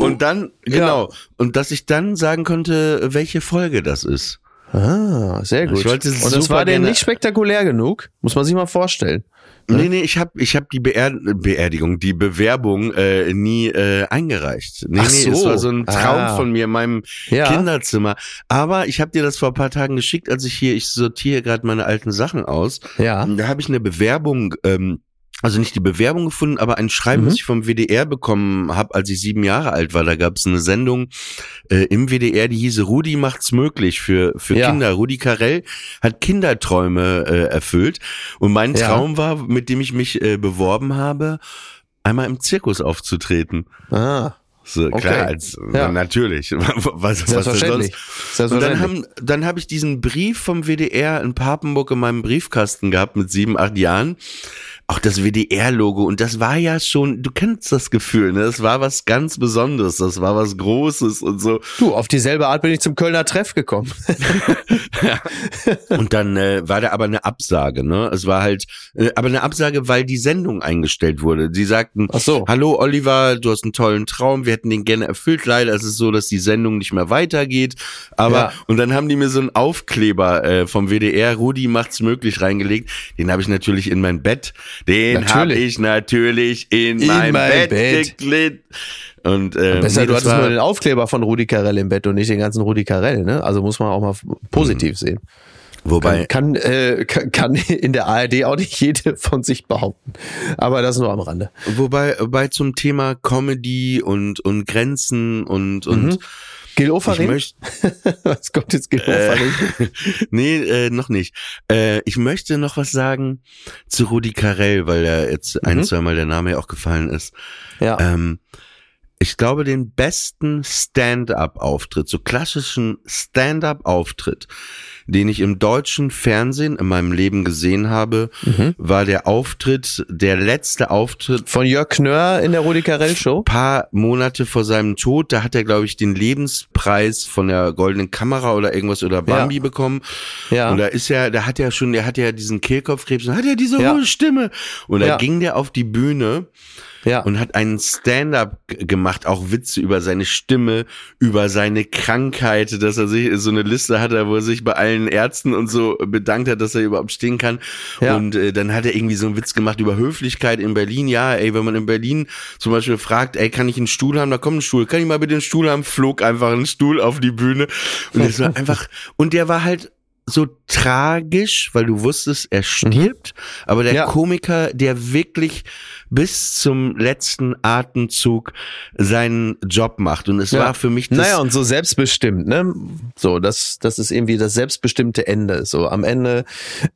und dann, genau, und dass ich dann sagen konnte, welche Folge das ist. Ah, sehr gut. Ich wollte Und das war gerne- nicht spektakulär genug, muss man sich mal vorstellen. Nee, nee, ich habe ich hab die Beer Beerdigung, die Bewerbung äh, nie äh, eingereicht. Nee, Ach nee, so. es war so ein Traum Ah. von mir in meinem Ja. Kinderzimmer. Aber ich habe dir das vor ein paar Tagen geschickt, als ich hier, ich sortiere gerade meine alten Sachen aus. Ja. Und Da habe ich eine Bewerbung, ähm, also nicht die Bewerbung gefunden, aber ein Schreiben, Mhm. was ich vom WDR bekommen habe, als ich sieben Jahre alt war. Da gab es eine Sendung äh, im WDR, die hieß Rudi macht's möglich für, für Ja. Kinder. Rudi Carell hat Kinderträume äh, erfüllt. Und mein Ja. Traum war, mit dem ich mich äh, beworben habe, einmal im Zirkus aufzutreten. Ah, So, Okay. klar, als, Ja. natürlich. Was, was denn selbstverständlich. Und dann Selbstverständlich. haben, dann habe ich diesen Brief vom WDR in Papenburg in meinem Briefkasten gehabt mit sieben, acht Jahren. Auch das WDR-Logo. Und das war ja schon, du kennst das Gefühl, ne? Das war was ganz Besonderes. Das war was Großes und so. Du, auf dieselbe Art bin ich zum Kölner Treff gekommen. Und dann äh, war da aber eine Absage, ne? Es war halt, äh, aber eine Absage, weil die Sendung eingestellt wurde. Sie sagten, Ach so. hallo Oliver, du hast einen tollen Traum, wir hätten den gerne erfüllt. Leider ist es so, dass die Sendung nicht mehr weitergeht. Aber, Ja. und dann haben die mir so einen Aufkleber äh, vom WDR, Rudi macht's möglich, reingelegt. Den habe ich natürlich in mein Bett, den habe ich natürlich in, In mein, mein Bett, Bett. geklebt. Und, äh, Besser, nee, du hattest nur den Aufkleber von Rudi Carell im Bett und nicht den ganzen Rudi Carell, ne? Also muss man auch mal positiv sehen. Wobei, Kann, kann, äh, kann, kann in der ARD auch nicht jede von sich behaupten. Aber das nur am Rande. Wobei, wobei zum Thema Comedy und, und Grenzen und, und Gil ich Ofarim? möchte, Was kommt jetzt Gil äh, Ofarim? nee, äh, noch nicht. Äh, ich möchte noch was sagen zu Rudi Carell, weil ja jetzt ein, Mhm. zwei Mal der Name ja auch gefallen ist. Ja. Ähm, ich glaube, den besten Stand-up-Auftritt, so klassischen Stand-up-Auftritt, den ich im deutschen Fernsehen in meinem Leben gesehen habe, Mhm. war der Auftritt, der letzte Auftritt Von Jörg Knör in der Rudi Carell Show? paar Monate vor seinem Tod, da hat er, glaube ich, den Lebenspreis von der Goldenen Kamera oder irgendwas oder Bambi bekommen. Ja. Und da ist ja, da hat er schon, der hat ja diesen Kehlkopfkrebs und hat ja diese Ja. hohe Stimme. Und da Ja. ging der auf die Bühne Ja. und hat einen Stand-up gemacht, auch Witze über seine Stimme, über seine Krankheit, dass er sich so eine Liste hatte, wo er sich bei allen Ärzten und so bedankt hat, dass er überhaupt stehen kann. Ja. Und äh, dann hat er irgendwie so einen Witz gemacht über Höflichkeit in Berlin. Ja, ey, wenn man in Berlin zum Beispiel fragt, ey, kann ich einen Stuhl haben? Da kommt ein Stuhl. Kann ich mal bitte einen Stuhl haben? Flog einfach ein Stuhl auf die Bühne. Und es war einfach, und der war halt so tragisch, weil du wusstest, er stirbt, aber der Ja. Komiker, der wirklich bis zum letzten Atemzug seinen Job macht. Und es war für mich das naja, und so selbstbestimmt, ne? So, das, das ist irgendwie das selbstbestimmte Ende. So, am Ende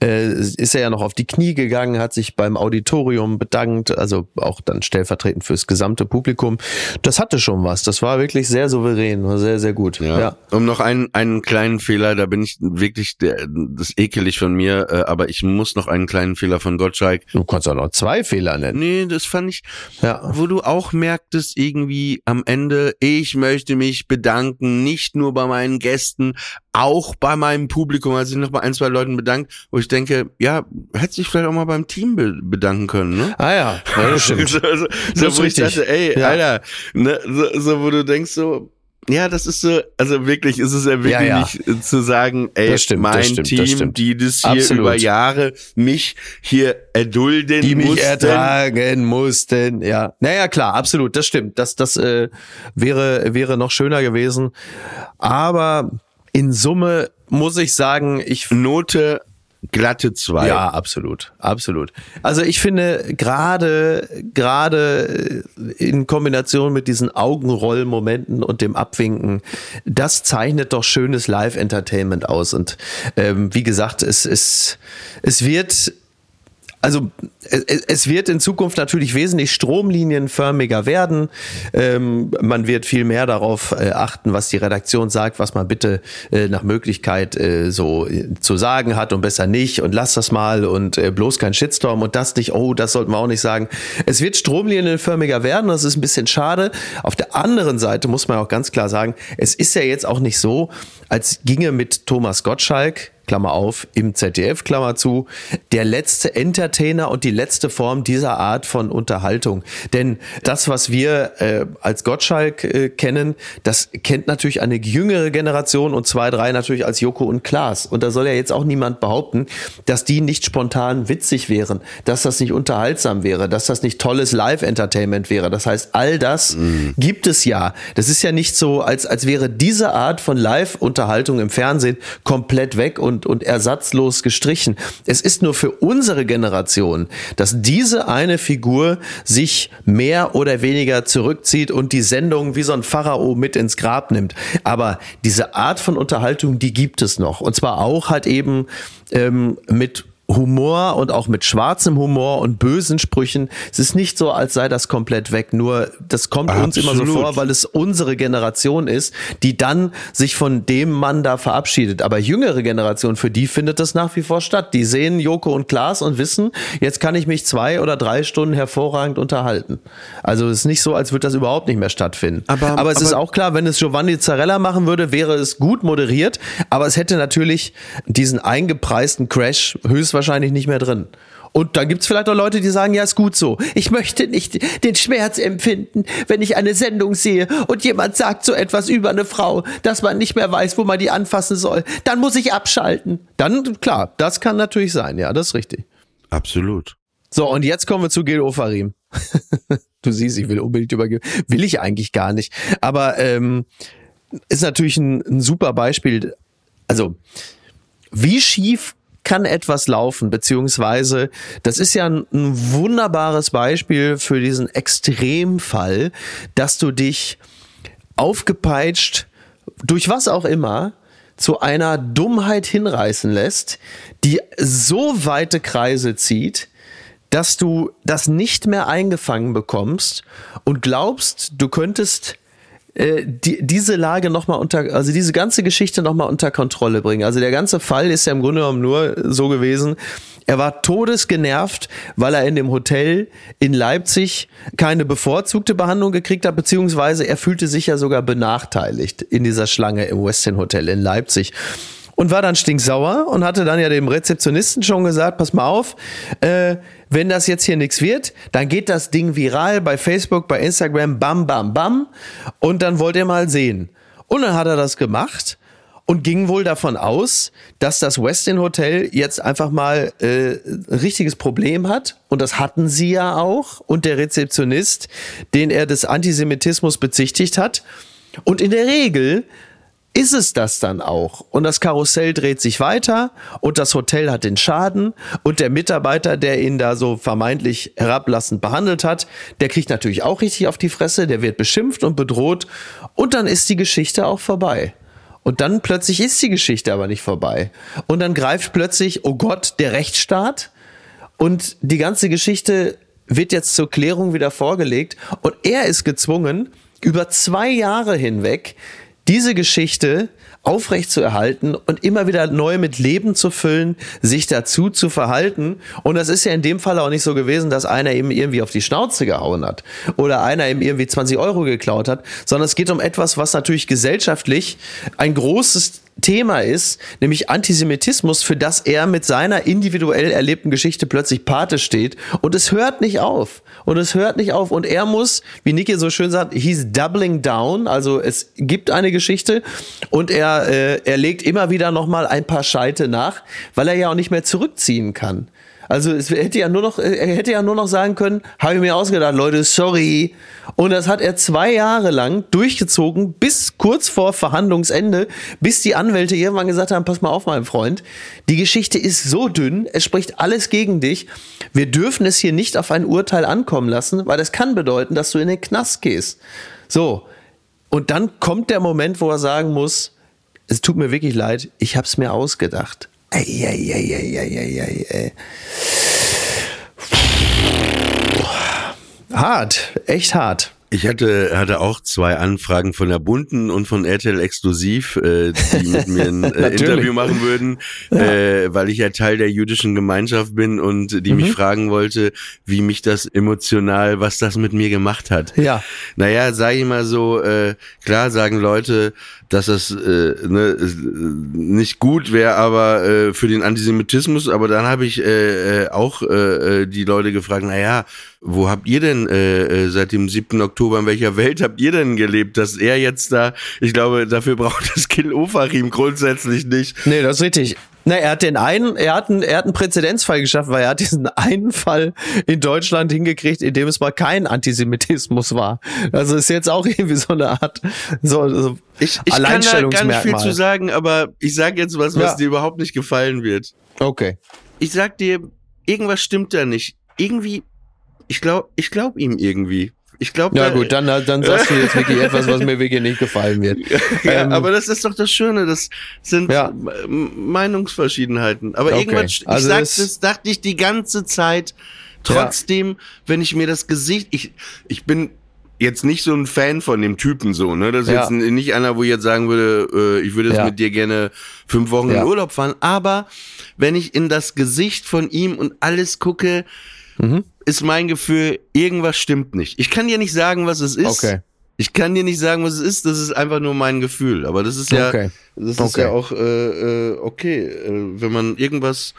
äh, ist er ja noch auf die Knie gegangen, hat sich beim Auditorium bedankt, also auch dann stellvertretend fürs gesamte Publikum. Das hatte schon was. Das war wirklich sehr souverän, war sehr, sehr gut. Ja. ja. Um noch einen, einen kleinen Fehler, da bin ich wirklich, der, das ist ekelig von mir, äh, aber ich muss noch einen kleinen Fehler von Gottschalk. Du kannst auch noch zwei Fehler nennen. Nee, das fand ich, Ja. wo du auch merktest irgendwie am Ende, ich möchte mich bedanken, nicht nur bei meinen Gästen, auch bei meinem Publikum, also ich noch bei ein, zwei Leuten bedankt, wo ich denke, ja, hätte sich vielleicht auch mal beim Team be bedanken können, ne? Ah ja, ja das stimmt. so, so, Das so, ist wo ich dachte, ey, Ja. Alter, ne, so, so, wo du denkst so, ja, das ist so, also wirklich, ist es ja wirklich Ja, ja. nicht äh, zu sagen, ey, Das stimmt, das mein stimmt, das Team, stimmt. die das hier Absolut. über Jahre mich hier erdulden die mich mussten. ertragen mussten. Ja, naja, klar, absolut, das stimmt. Das, das äh, wäre, wäre noch schöner gewesen. Aber in Summe muss ich sagen, ich Note glatte zwei. ja, absolut, absolut. Also ich finde gerade gerade in Kombination mit diesen Augenrollmomenten und dem Abwinken, das zeichnet doch schönes Live-Entertainment aus. Und ähm, wie gesagt, es es es wird also es, wird in Zukunft natürlich wesentlich stromlinienförmiger werden. Ähm, man wird viel mehr darauf äh, achten, was die Redaktion sagt, was man bitte äh, nach Möglichkeit äh, so äh, zu sagen hat und besser nicht und lass das mal und äh, bloß kein Shitstorm und das nicht, oh, das sollten wir auch nicht sagen. Es wird stromlinienförmiger werden, das ist ein bisschen schade. Auf der anderen Seite muss man auch ganz klar sagen, es ist ja jetzt auch nicht so, als ginge mit Thomas Gottschalk Klammer auf, im ZDF, Klammer zu, der letzte Entertainer und die letzte Form dieser Art von Unterhaltung. Denn das, was wir äh, als Gottschalk äh, kennen, das kennt natürlich eine jüngere Generation und zwei, drei natürlich als Joko und Klaas. Und da soll ja jetzt auch niemand behaupten, dass die nicht spontan witzig wären, dass das nicht unterhaltsam wäre, dass das nicht tolles Live-Entertainment wäre. Das heißt, all das gibt es ja. Das ist ja nicht so, als, als wäre diese Art von Live-Unterhaltung im Fernsehen komplett weg und, und ersatzlos gestrichen. Es ist nur für unsere Generation, dass diese eine Figur sich mehr oder weniger zurückzieht und die Sendung wie so ein Pharao mit ins Grab nimmt. Aber diese Art von Unterhaltung, die gibt es noch. Und zwar auch halt eben ähm, mit Humor und auch mit schwarzem Humor und bösen Sprüchen. Es ist nicht so, als sei das komplett weg. Nur das kommt uns immer so Absolut. vor, weil es unsere Generation ist, die dann sich von dem Mann da verabschiedet. Aber jüngere Generation, für die findet das nach wie vor statt. Die sehen Joko und Klaas und wissen, jetzt kann ich mich zwei oder drei Stunden hervorragend unterhalten. Also es ist nicht so, als würde das überhaupt nicht mehr stattfinden. Aber- aber es ist aber- auch klar, wenn es Giovanni Zarella machen würde, wäre es gut moderiert, aber es hätte natürlich diesen eingepreisten Crash höchstwahrscheinlich nicht mehr drin. Und da gibt's vielleicht auch Leute, die sagen, ja, ist gut so. Ich möchte nicht den Schmerz empfinden, wenn ich eine Sendung sehe und jemand sagt so etwas über eine Frau, dass man nicht mehr weiß, wo man die anfassen soll. Dann muss ich abschalten. Dann, klar, das kann natürlich sein. Ja, das ist richtig. Absolut. So, und jetzt kommen wir zu Gil Ofarim. du siehst, ich will unbedingt übergeben. Will ich eigentlich gar nicht. Aber ähm, ist natürlich ein, ein super Beispiel. Also, wie schief kann etwas laufen, beziehungsweise das ist ja ein, ein wunderbares Beispiel für diesen Extremfall, dass du dich aufgepeitscht, durch was auch immer, zu einer Dummheit hinreißen lässt, die so weite Kreise zieht, dass du das nicht mehr eingefangen bekommst und glaubst, du könntest äh, die, diese Lage noch mal unter, also diese ganze Geschichte noch mal unter Kontrolle bringen. Also der ganze Fall ist ja im Grunde genommen nur so gewesen. Er war todesgenervt, weil er in dem Hotel in Leipzig keine bevorzugte Behandlung gekriegt hat, beziehungsweise er fühlte sich ja sogar benachteiligt in dieser Schlange im Westin Hotel in Leipzig und war dann stinksauer und hatte dann ja dem Rezeptionisten schon gesagt, pass mal auf, äh, wenn das jetzt hier nichts wird, dann geht das Ding viral bei Facebook, bei Instagram, bam, bam, bam. Und dann wollt ihr mal sehen. Und dann hat er das gemacht und ging wohl davon aus, dass das Westin Hotel jetzt einfach mal äh, ein richtiges Problem hat. Und das hatten sie ja auch. Und der Rezeptionist, den er des Antisemitismus bezichtigt hat. Und in der Regel ist es das dann auch. Und das Karussell dreht sich weiter und das Hotel hat den Schaden und der Mitarbeiter, der ihn da so vermeintlich herablassend behandelt hat, der kriegt natürlich auch richtig auf die Fresse, der wird beschimpft und bedroht und dann ist die Geschichte auch vorbei. Und dann plötzlich ist die Geschichte aber nicht vorbei. Und dann greift plötzlich, oh Gott, der Rechtsstaat und die ganze Geschichte wird jetzt zur Klärung wieder vorgelegt und er ist gezwungen, über zwei Jahre hinweg diese Geschichte aufrecht zu erhalten und immer wieder neu mit Leben zu füllen, sich dazu zu verhalten. Und das ist ja in dem Fall auch nicht so gewesen, dass einer eben irgendwie auf die Schnauze gehauen hat oder einer eben irgendwie 20 Euro geklaut hat, sondern es geht um etwas, was natürlich gesellschaftlich ein großes Thema ist, nämlich Antisemitismus, für das er mit seiner individuell erlebten Geschichte plötzlich Pate steht. Und es hört nicht auf. Und es hört nicht auf. Und er muss, wie Niki so schön sagt, he's doubling down. Also es gibt eine Geschichte und er, äh, er legt immer wieder nochmal ein paar Scheite nach, weil er ja auch nicht mehr zurückziehen kann. Also es hätte ja nur noch, er hätte ja nur noch sagen können, habe ich mir ausgedacht, Leute, sorry. Und das hat er zwei Jahre lang durchgezogen, bis kurz vor Verhandlungsende, bis die Anwälte irgendwann gesagt haben, pass mal auf, mein Freund, die Geschichte ist so dünn, es spricht alles gegen dich. Wir dürfen es hier nicht auf ein Urteil ankommen lassen, weil das kann bedeuten, dass du in den Knast gehst. So. Und dann kommt der Moment, wo er sagen muss, es tut mir wirklich leid, ich habe es mir ausgedacht. Eieieiei. Hart, echt hart. Ich hatte, hatte auch zwei Anfragen von der Bunten und von RTL Exklusiv, äh, die mit mir ein äh, Interview machen würden, äh, weil ich ja Teil der jüdischen Gemeinschaft bin und die mich fragen wollte, wie mich das emotional, was das mit mir gemacht hat. Ja. Naja, sag ich mal so, äh, klar sagen Leute, dass das äh, ne, äh, nicht gut wäre, aber äh, für den Antisemitismus. Aber dann habe ich äh, äh, auch äh, äh, die Leute gefragt, na ja, wo habt ihr denn äh, äh, seit dem 7. Oktober, in welcher Welt habt ihr denn gelebt, dass er jetzt da, ich glaube, dafür braucht das Kill Ofarim grundsätzlich nicht. Nee, das ist richtig. Na, er hat den einen, er hat einen, er hat einen Präzedenzfall geschaffen, weil er hat diesen einen Fall in Deutschland hingekriegt, in dem es mal kein Antisemitismus war. Also ist jetzt auch irgendwie so eine Art so, so Ich, ich kann da gar nicht viel zu sagen, aber ich sage jetzt was, was Ja. dir überhaupt nicht gefallen wird. Okay. Ich sag dir, irgendwas stimmt da nicht. Irgendwie, ich glaube, ich glaube ihm irgendwie. Ich glaube, Ja gut, dann, dann sagst du jetzt wirklich etwas, was mir wirklich nicht gefallen wird. ja, Ähm, aber das ist doch das Schöne, das sind Ja. Meinungsverschiedenheiten. Aber Okay. irgendwann, ich Also sag, das- das dachte ich die ganze Zeit. Trotzdem, wenn ich mir das Gesicht, ich, ich bin jetzt nicht so ein Fan von dem Typen so, ne? Das ist Ja. jetzt nicht einer, wo ich jetzt sagen würde, äh, ich würde jetzt Ja. mit dir gerne fünf Wochen Ja. in Urlaub fahren. Aber wenn ich in das Gesicht von ihm und alles gucke, Mhm. ist mein Gefühl, irgendwas stimmt nicht. Ich kann dir nicht sagen, was es ist. Okay. Ich kann dir nicht sagen, was es ist. Das ist einfach nur mein Gefühl. Aber das ist ja, Okay. das ist Okay. ja auch äh, äh, okay, äh, wenn man irgendwas.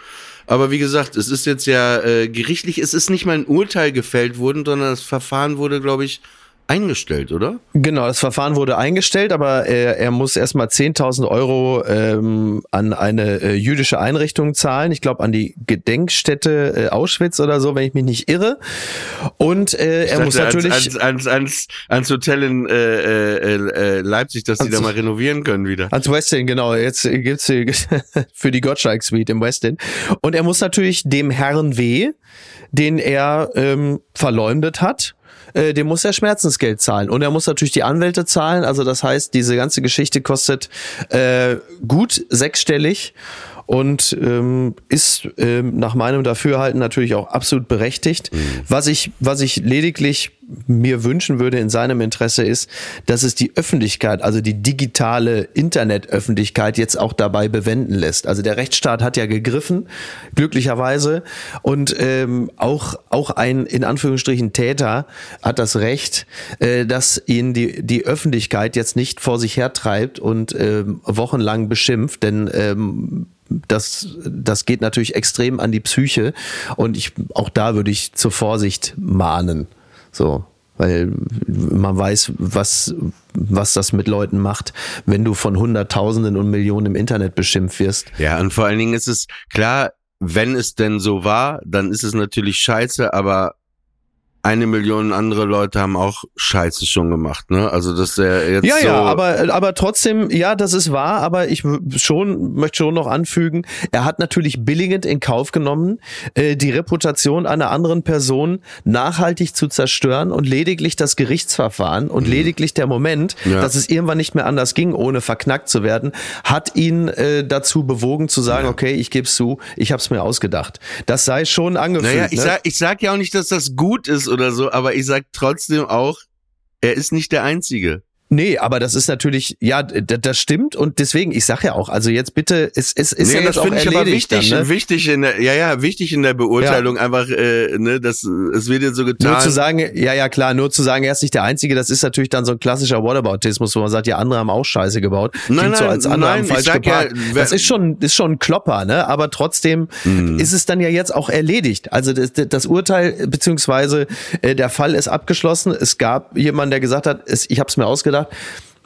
Aber wie gesagt, es ist jetzt ja äh, gerichtlich. Es ist nicht mal ein Urteil gefällt worden, sondern das Verfahren wurde, glaube ich, eingestellt, oder? Genau, das Verfahren wurde eingestellt, aber er, er muss erstmal 10.000 Euro ähm, an eine äh, jüdische Einrichtung zahlen. Ich glaube an die Gedenkstätte äh, Auschwitz oder so, wenn ich mich nicht irre. Und äh, er Ich muss dachte, natürlich ans, ans, ans, ans Hotel in äh, äh, äh, Leipzig, dass die da mal renovieren können wieder. Ans Westin, genau. Jetzt äh, gibt's für die Gottschalk Suite im Westin. Und er muss natürlich dem Herrn W., den er ähm, verleumdet hat, äh, dem muss er Schmerzensgeld zahlen. Und er muss natürlich die Anwälte zahlen. Also das heißt, diese ganze Geschichte kostet äh, gut sechsstellig und ähm, ist ähm, nach meinem Dafürhalten natürlich auch absolut berechtigt. Was ich, was ich lediglich mir wünschen würde in seinem Interesse ist, dass es die Öffentlichkeit, also die digitale Internetöffentlichkeit jetzt auch dabei bewenden lässt. Also der Rechtsstaat hat ja gegriffen, glücklicherweise, und ähm, auch auch ein in Anführungsstrichen Täter hat das Recht, äh, dass ihn die die Öffentlichkeit jetzt nicht vor sich hertreibt und ähm, wochenlang beschimpft, denn ähm, das, das geht natürlich extrem an die Psyche und ich, auch da würde ich zur Vorsicht mahnen. So, weil man weiß, was, was das mit Leuten macht, wenn du von Hunderttausenden und Millionen im Internet beschimpft wirst. Ja, und vor allen Dingen ist es klar, wenn es denn so war, dann ist es natürlich scheiße, aber eine Million andere Leute haben auch Scheiße schon gemacht, ne? Also dass er jetzt Ja, so ja, aber, aber trotzdem, ja, das ist wahr, aber ich schon, möchte schon noch anfügen, er hat natürlich billigend in Kauf genommen, äh, die Reputation einer anderen Person nachhaltig zu zerstören und lediglich das Gerichtsverfahren und lediglich der Moment, Mhm. Ja. dass es irgendwann nicht mehr anders ging, ohne verknackt zu werden, hat ihn äh, dazu bewogen zu sagen, okay, ich gebe zu, ich habe es mir ausgedacht. Das sei schon angefühlt. Naja, ich ne? sag, ich sag ja auch nicht, dass das gut ist oder so, aber ich sag trotzdem auch, er ist nicht der Einzige. Nee, aber das ist natürlich, ja, das stimmt und deswegen, ich sag ja auch, also jetzt bitte, es, es ist nee, ja das jetzt auch finde ich aber wichtig, dann, ne? wichtig in der, ja, ja, wichtig in der Beurteilung einfach, äh, ne, das, es wird jetzt so getan. Nur zu sagen, ja, ja, klar, nur zu sagen, er ist nicht der Einzige, das ist natürlich dann so ein klassischer Whataboutismus, wo man sagt, ja, andere haben auch Scheiße gebaut. Nein, Klingt so, nein, als andere nein, haben falsch ja, geparkt. wer- das ist schon, ist schon ein Klopper, ne? Aber trotzdem Mhm. ist es dann ja jetzt auch erledigt. Also das, das Urteil, beziehungsweise äh, der Fall ist abgeschlossen. Es gab jemanden, der gesagt hat, es, ich habe es mir ausgedacht.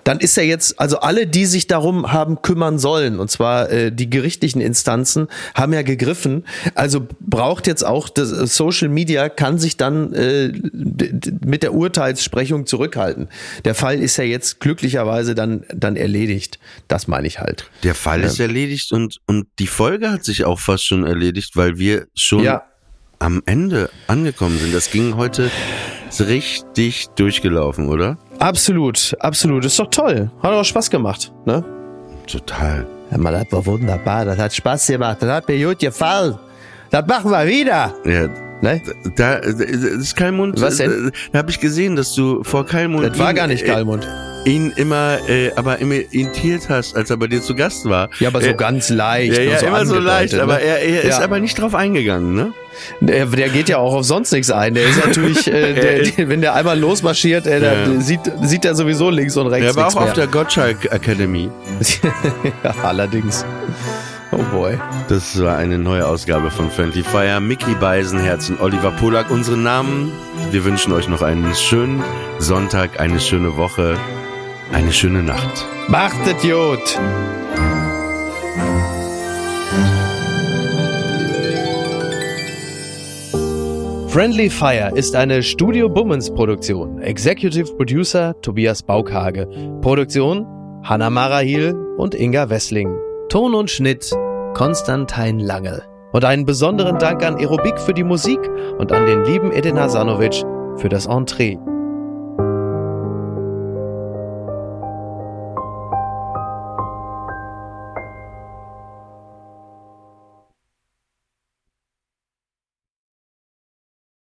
Dann ist er jetzt, also alle, die sich darum haben kümmern sollen, und zwar äh, die gerichtlichen Instanzen, haben ja gegriffen. Also braucht jetzt auch das äh, Social Media, kann sich dann äh, mit der Urteilssprechung zurückhalten. Der Fall ist ja jetzt glücklicherweise dann, dann erledigt. Das meine ich halt. Der Fall ist erledigt und, und die Folge hat sich auch fast schon erledigt, weil wir schon Ja. am Ende angekommen sind. Das ging heute richtig durchgelaufen, oder? Absolut, absolut. Ist doch toll. Hat auch Spaß gemacht, ne? Total. Ja, mal, das war wunderbar. Das hat Spaß gemacht. Das hat mir gut gefallen. Das machen wir wieder. Ja, Ne? da, das ist Kalmund. Was denn? äh, Da habe ich gesehen, dass du vor Kalmund Das war gar nicht äh, Kalmund. Ihn immer, äh, aber immer imitiert hast, als er bei dir zu Gast war. Ja, aber so äh, ganz leicht. Ja, ja, so immer so leicht, aber ne? er, er ist Ja. aber nicht drauf eingegangen, ne? Der, der geht ja auch auf sonst nichts ein. Der ist natürlich, äh, der, der, wenn der einmal losmarschiert, äh, Ja. sieht, sieht er sowieso links und rechts Er war auch auf mehr. der Gottschalk Academy. ja, allerdings. Oh boy. Das war eine neue Ausgabe von Friendly Fire. Mickey Beisenherz und Oliver Polak, unsere Namen. Wir wünschen euch noch einen schönen Sonntag, eine schöne Woche, eine schöne Nacht. Macht es gut. Friendly Fire ist eine Studio Bummens Produktion. Executive Producer Tobias Baukhage. Produktion Hanna Marahil und Inga Wessling. Ton und Schnitt Konstantin Lange. Und einen besonderen Dank an Aerobik für die Musik und an den lieben Edin Hasanovic für das Entree.